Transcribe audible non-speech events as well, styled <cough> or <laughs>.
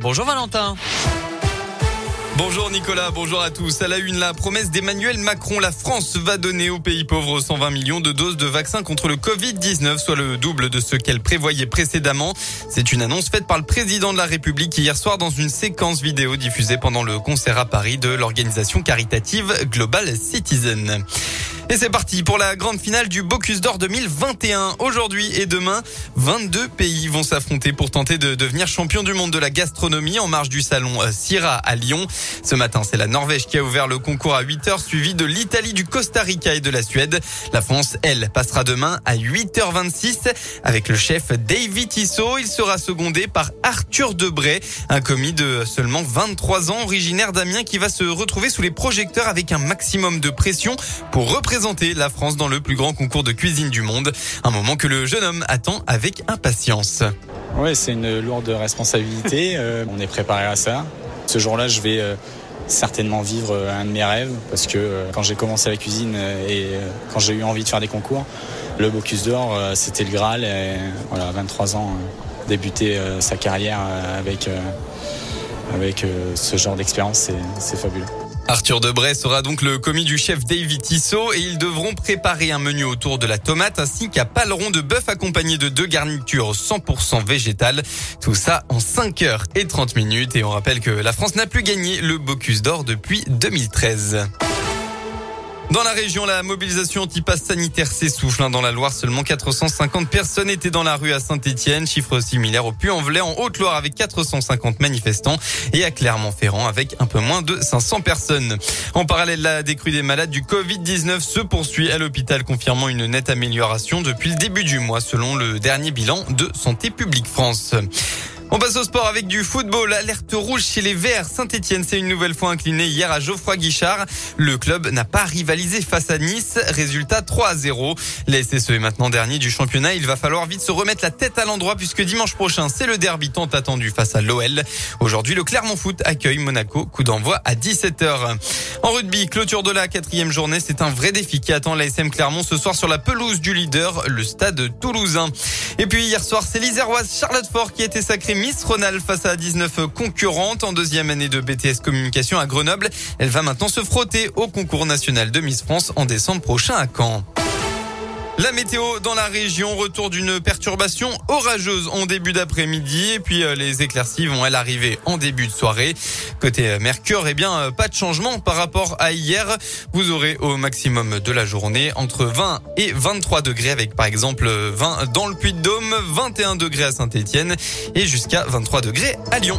Bonjour Valentin. Bonjour Nicolas, bonjour à tous. À la une, la promesse d'Emmanuel Macron, la France va donner aux pays pauvres 120 millions de doses de vaccins contre le Covid-19, soit le double de ce qu'elle prévoyait précédemment. C'est une annonce faite par le président de la République hier soir dans une séquence vidéo diffusée pendant le concert à Paris de l'organisation caritative Global Citizen. Et c'est parti pour la grande finale du Bocuse d'Or 2021. Aujourd'hui et demain, 22 pays vont s'affronter pour tenter de devenir champion du monde de la gastronomie en marge du salon Syrah à Lyon. Ce matin, c'est la Norvège qui a ouvert le concours à 8 heures, suivi de l'Italie, du Costa Rica et de la Suède. La France, elle, passera demain à 8h26 avec le chef David Tissot. Il sera secondé par Arthur Debray, un commis de seulement 23 ans, originaire d'Amiens, qui va se retrouver sous les projecteurs avec un maximum de pression pour représenter présenter la France dans le plus grand concours de cuisine du monde. Un moment que le jeune homme attend avec impatience. Oui, c'est une lourde responsabilité. <laughs> Euh, on est préparé à ça. Ce jour-là, je vais euh, certainement vivre euh, un de mes rêves parce que quand j'ai commencé la cuisine et quand j'ai eu envie de faire des concours, le Bocuse d'Or, c'était le Graal. Et voilà, 23 ans, débuter sa carrière avec, avec ce genre d'expérience, c'est fabuleux. Arthur Debray sera donc le commis du chef David Tissot et ils devront préparer un menu autour de la tomate ainsi qu'un paleron de bœuf accompagné de deux garnitures 100% végétales. Tout ça en 5 heures et 30 minutes et on rappelle que la France n'a plus gagné le Bocuse d'Or depuis 2013. Dans la région, la mobilisation anti-pass sanitaire s'essouffle. Hein. Dans la Loire, seulement 450 personnes étaient dans la rue à Saint-Etienne. Chiffre similaire au Puy-en-Velay en Haute-Loire avec 450 manifestants et à Clermont-Ferrand avec un peu moins de 500 personnes. En parallèle, la décrue des malades du Covid-19 se poursuit à l'hôpital, confirmant une nette amélioration depuis le début du mois selon le dernier bilan de Santé publique France. On passe au sport avec du football. Alerte rouge chez les Verts. Saint-Etienne s'est une nouvelle fois incliné hier à Geoffroy Guichard. Le club n'a pas rivalisé face à Nice. Résultat 3 à 0. La SSE est maintenant dernier du championnat. Il va falloir vite se remettre la tête à l'endroit puisque dimanche prochain, c'est le derby tant attendu face à l'OL. Aujourd'hui, le Clermont Foot accueille Monaco. Coup d'envoi à 17h. En rugby, clôture de la quatrième journée. C'est un vrai défi qui attend l'ASM Clermont ce soir sur la pelouse du leader, le stade toulousain. Et puis hier soir, c'est l'Iséroise Charlotte Fort qui a été sacrée Miss Ronald face à 19 concurrentes en deuxième année de BTS Communication à Grenoble. Elle va maintenant se frotter au concours national de Miss France en décembre prochain à Caen. La météo dans la région, retour d'une perturbation orageuse en début d'après-midi et puis euh, les éclaircies vont elles arriver en début de soirée. Côté euh, Mercure, eh bien euh, pas de changement par rapport à hier. Vous aurez au maximum de la journée entre 20 et 23 degrés avec par exemple 20 dans le Puy-de-Dôme, 21 degrés à Saint-Étienne et jusqu'à 23 degrés à Lyon.